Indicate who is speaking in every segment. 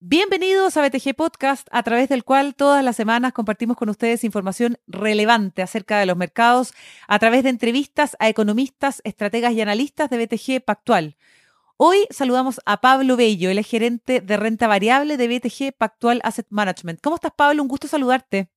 Speaker 1: Bienvenidos a BTG Podcast, a través del cual todas las semanas compartimos con ustedes información relevante acerca de los mercados a través de entrevistas a economistas, estrategas y analistas de BTG Pactual. Hoy saludamos a Pablo Bello, el gerente de renta variable de BTG Pactual Asset Management. ¿Cómo estás, Pablo? Un gusto saludarte.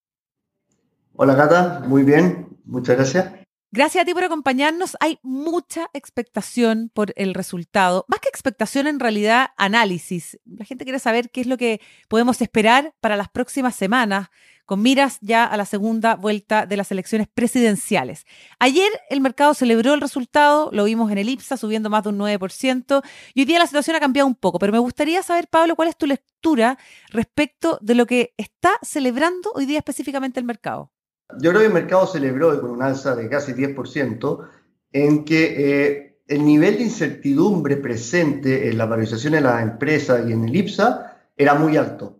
Speaker 2: Hola, Cata. Muy bien. Muchas gracias.
Speaker 1: Gracias a ti por acompañarnos. Hay mucha expectación por el resultado. Más que expectación, en realidad, análisis. La gente quiere saber qué es lo que podemos esperar para las próximas semanas, con miras ya a la segunda vuelta de las elecciones presidenciales. Ayer el mercado celebró el resultado, lo vimos en el IPSA subiendo más de un 9%, y hoy día la situación ha cambiado un poco, pero me gustaría saber, Pablo, cuál es tu lectura respecto de lo que está celebrando hoy día específicamente el mercado.
Speaker 2: Yo creo que el mercado celebró con un alza de casi 10%, en que eh, el nivel de incertidumbre presente en la valorización de las empresas y en el IPSA era muy alto.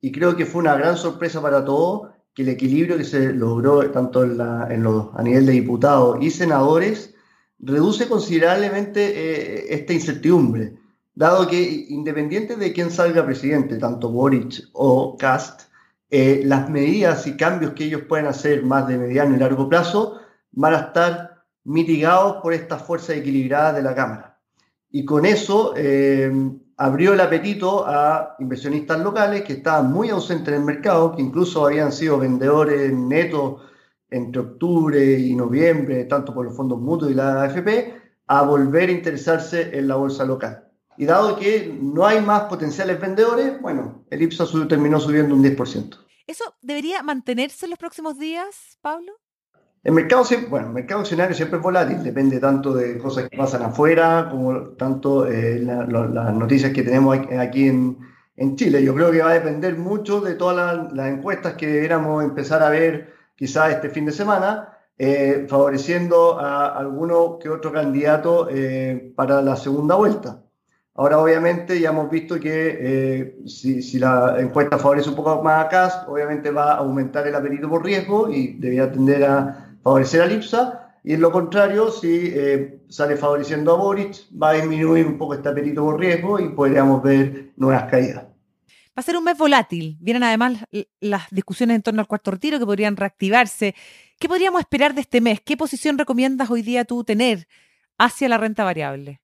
Speaker 2: Y creo que fue una gran sorpresa para todos que el equilibrio que se logró tanto en, los, a nivel de diputados y senadores reduce considerablemente eh, esta incertidumbre, dado que independiente de quién salga presidente, tanto Boric o Cast, eh, las medidas y cambios que ellos pueden hacer más de mediano y largo plazo van a estar mitigados por esta fuerza equilibrada de la Cámara. Y con eso eh, abrió el apetito a inversionistas locales que estaban muy ausentes en el mercado, que incluso habían sido vendedores netos entre octubre y noviembre, tanto por los fondos mutuos y la AFP, a volver a interesarse en la bolsa local. Y dado que no hay más potenciales vendedores, bueno, el IPSA terminó subiendo un 10%.
Speaker 1: ¿Eso debería mantenerse en los próximos días, Pablo?
Speaker 2: El mercado, bueno, el mercado accionario siempre es volátil, depende tanto de cosas que pasan afuera como tanto eh, las noticias que tenemos aquí en, en, Chile. Yo creo que va a depender mucho de todas las, encuestas que debiéramos empezar a ver quizás este fin de semana, eh, favoreciendo a alguno que otro candidato eh, para la segunda vuelta. Ahora, obviamente, ya hemos visto que eh, si, la encuesta favorece un poco más a CAS, obviamente va a aumentar el apetito por riesgo y debería tender a favorecer a IPSA. Y en lo contrario, si eh, sale favoreciendo a Boric, va a disminuir un poco este apetito por riesgo y podríamos ver nuevas caídas.
Speaker 1: Va a ser un mes volátil. Vienen además las discusiones en torno al cuarto retiro que podrían reactivarse. ¿Qué podríamos esperar de este mes? ¿Qué posición recomiendas hoy día tú tener hacia la renta variable?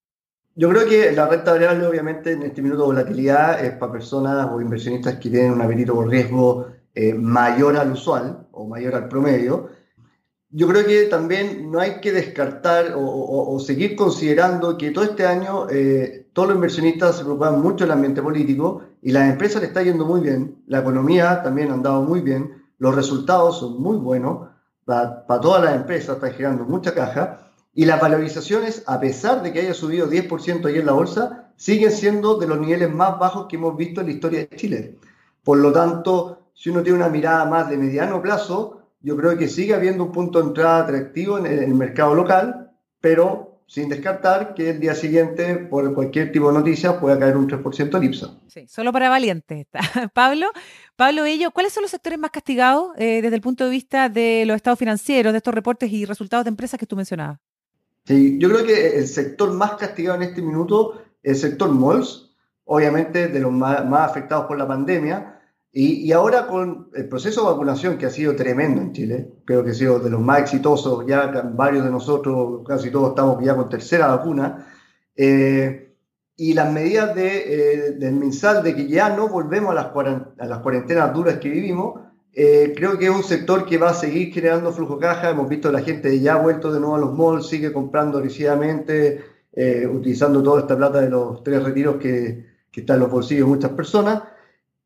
Speaker 2: Yo creo que la renta variable, obviamente, en este minuto de volatilidad es para personas o inversionistas que tienen un apetito por riesgo eh, mayor al usual o mayor al promedio. Yo creo que también no hay que descartar o, seguir considerando que todo este año eh, todos los inversionistas se preocupan mucho del ambiente político y las empresas le está yendo muy bien, la economía también ha andado muy bien, los resultados son muy buenos, para, para todas las empresas están generando mucha caja y las valorizaciones, a pesar de que haya subido 10% ahí en la bolsa, siguen siendo de los niveles más bajos que hemos visto en la historia de Chile. Por lo tanto, si uno tiene una mirada más de mediano plazo, yo creo que sigue habiendo un punto de entrada atractivo en el mercado local, pero sin descartar que el día siguiente, por cualquier tipo de noticia, pueda caer un 3% el IPSA.
Speaker 1: Sí, solo para valientes. Pablo, Pablo Ello, ¿cuáles son los sectores más castigados eh, desde el punto de vista de los estados financieros, de estos reportes y resultados de empresas que tú mencionabas?
Speaker 2: Sí, yo creo que el sector más castigado en este minuto es el sector malls, obviamente de los más, afectados por la pandemia. Y, ahora con el proceso de vacunación que ha sido tremendo en Chile, creo que ha sido de los más exitosos, ya varios de nosotros, casi todos estamos ya con tercera vacuna, eh, y las medidas de, eh, del MinSal de que ya no volvemos a las, a las cuarentenas duras que vivimos, eh, creo que es un sector que va a seguir generando flujo caja. Hemos visto la gente ya ha vuelto de nuevo a los malls, sigue comprando agresivamente, eh, utilizando toda esta plata de los tres retiros que, que están en los bolsillos de muchas personas.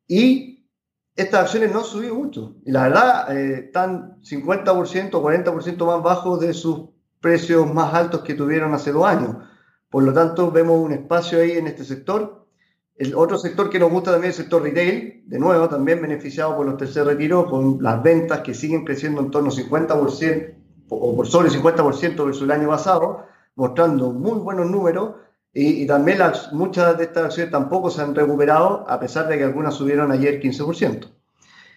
Speaker 2: Y estas acciones no han subido mucho. Y la verdad, eh, están 50%, 40% más bajos de sus precios más altos que tuvieron hace dos años. Por lo tanto, vemos un espacio ahí en este sector el otro sector que nos gusta también es el sector retail, de nuevo, también beneficiado por los tercer retiros, con las ventas que siguen creciendo en torno al 50% o por sobre el 50% versus el año pasado, mostrando muy buenos números. Y, también las, muchas de estas acciones tampoco se han recuperado, a pesar de que algunas subieron ayer 15%.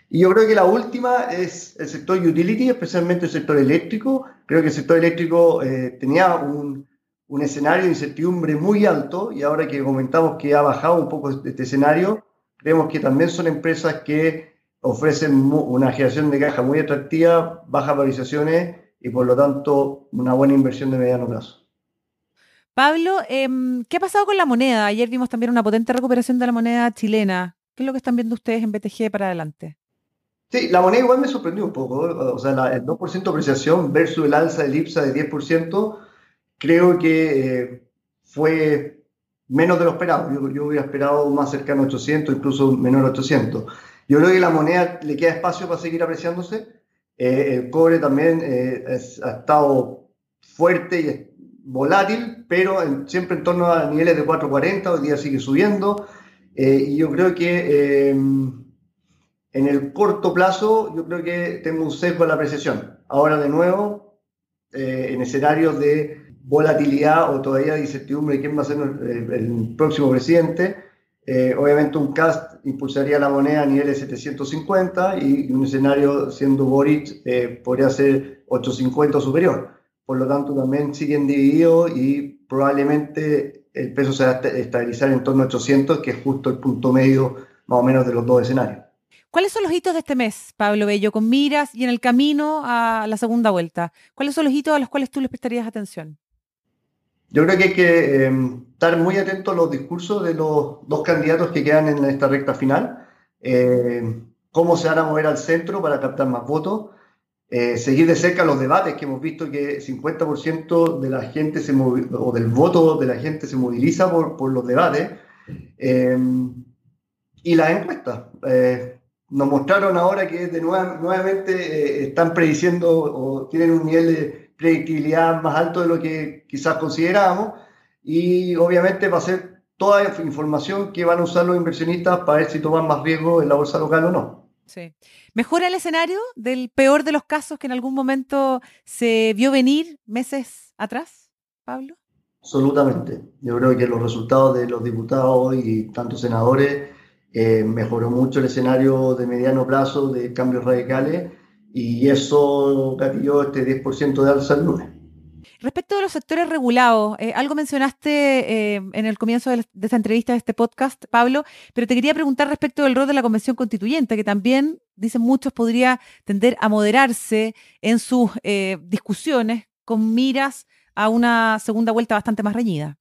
Speaker 2: Y yo creo que la última es el sector utility, especialmente el sector eléctrico. Creo que el sector eléctrico eh, tenía un, un, escenario de incertidumbre muy alto y ahora que comentamos que ha bajado un poco este escenario, creemos que también son empresas que ofrecen una generación de caja muy atractiva, bajas valorizaciones y por lo tanto una buena inversión de mediano plazo.
Speaker 1: Pablo, em, ¿qué ha pasado con la moneda? Ayer vimos también una potente recuperación de la moneda chilena. ¿Qué es lo que están viendo ustedes en BTG para adelante?
Speaker 2: Sí, la moneda igual me sorprendió un poco. O sea, el 2% de apreciación versus el alza del IPSA de 10%, creo que eh, fue menos de lo esperado. Yo, yo, hubiera esperado más cercano a 800, incluso menor a 800. Yo creo que la moneda le queda espacio para seguir apreciándose. Eh, el cobre también eh, ha estado fuerte y volátil, pero siempre en torno a niveles de 4.40, hoy día sigue subiendo. Eh, y yo creo que em, en el corto plazo, yo creo que tengo un sesgo en la apreciación. Ahora de nuevo, en escenarios de volatilidad o todavía incertidumbre de quién va a ser el próximo presidente, eh, obviamente un cast impulsaría la moneda a niveles 750 y un escenario siendo Boric eh, podría ser 850 o superior. Por lo tanto, también siguen divididos y probablemente el peso se va a estabilizar en torno a 800, que es justo el punto medio más o menos de los dos escenarios.
Speaker 1: ¿Cuáles son los hitos de este mes, Pablo Bello, con miras y en el camino a la segunda vuelta? ¿Cuáles son los hitos a los cuales tú le prestarías atención?
Speaker 2: Yo creo que hay que em, estar muy atentos a los discursos de los dos candidatos que quedan en esta recta final, em, cómo se van a mover al centro para captar más votos, eh, seguir de cerca los debates, que hemos visto que 50% de la gente se o del voto de la gente se moviliza por, por los debates, em, y las encuestas. Eh, nos mostraron ahora que de nuevamente eh, están prediciendo o tienen un nivel de predictibilidad más alto de lo que quizás considerábamos y obviamente va a ser toda información que van a usar los inversionistas para ver si toman más riesgo en la bolsa local o no.
Speaker 1: Sí. ¿Mejora el escenario del peor de los casos que en algún momento se vio venir meses atrás, Pablo?
Speaker 2: Absolutamente. Yo creo que los resultados de los diputados y tantos senadores eh, mejoró mucho el escenario de mediano plazo de cambios radicales y eso gatilló este 10% de alza el lunes.
Speaker 1: Respecto de los sectores regulados, eh, algo mencionaste eh, en el comienzo de, esta entrevista, de este podcast, Pablo, pero te quería preguntar respecto del rol de la Convención Constituyente, que también, dicen muchos, podría tender a moderarse en sus eh, discusiones con miras a una segunda vuelta bastante más reñida.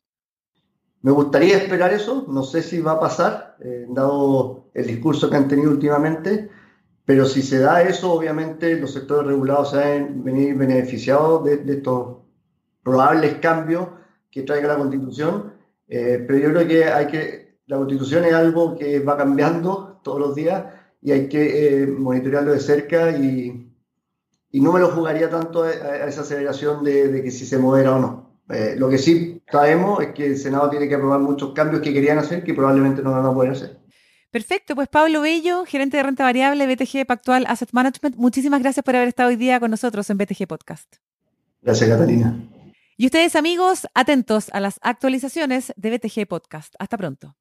Speaker 2: Me gustaría esperar eso, no sé si va a pasar, dado el discurso que han tenido últimamente. Pero si se da eso, obviamente los sectores regulados se van a venir beneficiados de, estos probables cambios que traiga la Constitución. Eh, pero yo creo que hay que, la Constitución es algo que va cambiando todos los días y hay que eh, monitorearlo de cerca y, y, no me lo jugaría tanto a, esa aceleración de, que si se modera o no. Eh, lo que sí sabemos es que el Senado tiene que aprobar muchos cambios que querían hacer que probablemente no van a poder hacer.
Speaker 1: Perfecto, pues Pablo Bello, gerente de renta variable BTG Pactual Asset Management, muchísimas gracias por haber estado hoy día con nosotros en BTG Podcast.
Speaker 2: Gracias, Catalina.
Speaker 1: Y ustedes, amigos, atentos a las actualizaciones de BTG Podcast. Hasta pronto.